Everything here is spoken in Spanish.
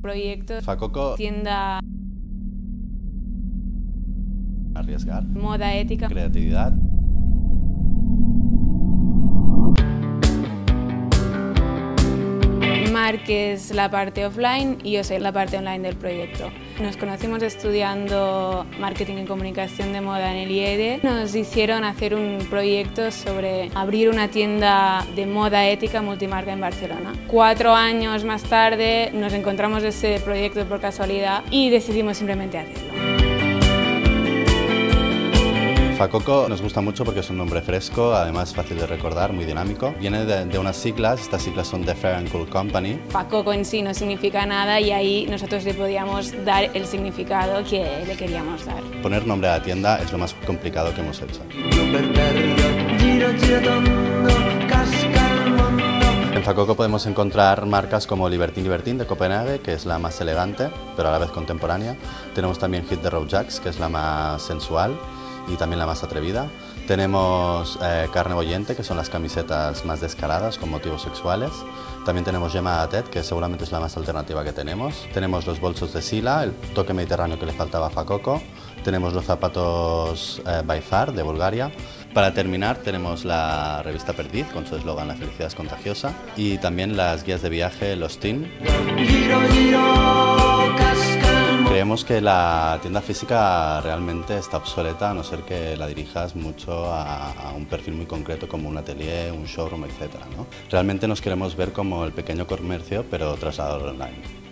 Proyecto, Facoco, tienda, arriesgar, moda ética. creatividad. Mark es la parte offline y yo soy la parte online del proyecto. Nos conocimos estudiando marketing y comunicación de moda en el IED. Nos hicieron hacer un proyecto sobre abrir una tienda de moda ética multimarca en Barcelona. Cuatro años más tarde nos encontramos ese proyecto por casualidad y decidimos simplemente hacerlo. Facoco nos gusta mucho porque es un nombre fresco, además fácil de recordar, muy dinámico. Viene de, de unas siglas, estas siglas son The Fair and Cool Company. Facoco en sí no significa nada y ahí nosotros le podíamos dar el significado que le queríamos dar. Poner nombre a la tienda es lo más complicado que hemos hecho. En Facoco podemos encontrar marcas como Libertine Libertine de Copenhague, que es la más elegante, pero a la vez contemporánea. Tenemos también Hit the Road Jacks, que es la más sensual y también la más atrevida. Tenemos eh, Carne Boyente, que son las camisetas más descaradas con motivos sexuales. También tenemos Gemma Atet, que seguramente es la más alternativa que tenemos. Tenemos los bolsos de Sila, el toque mediterráneo que le faltaba a Facoco. Tenemos los zapatos eh, By Far de Bulgaria. Para terminar tenemos la revista Perdiz con su eslogan La felicidad es contagiosa y también las guías de viaje Los Teen. Que la tienda física realmente está obsoleta a no ser que la dirijas mucho a, a un perfil muy concreto como un atelier, un showroom, etc. ¿no? Realmente nos queremos ver como el pequeño comercio pero trasladado online.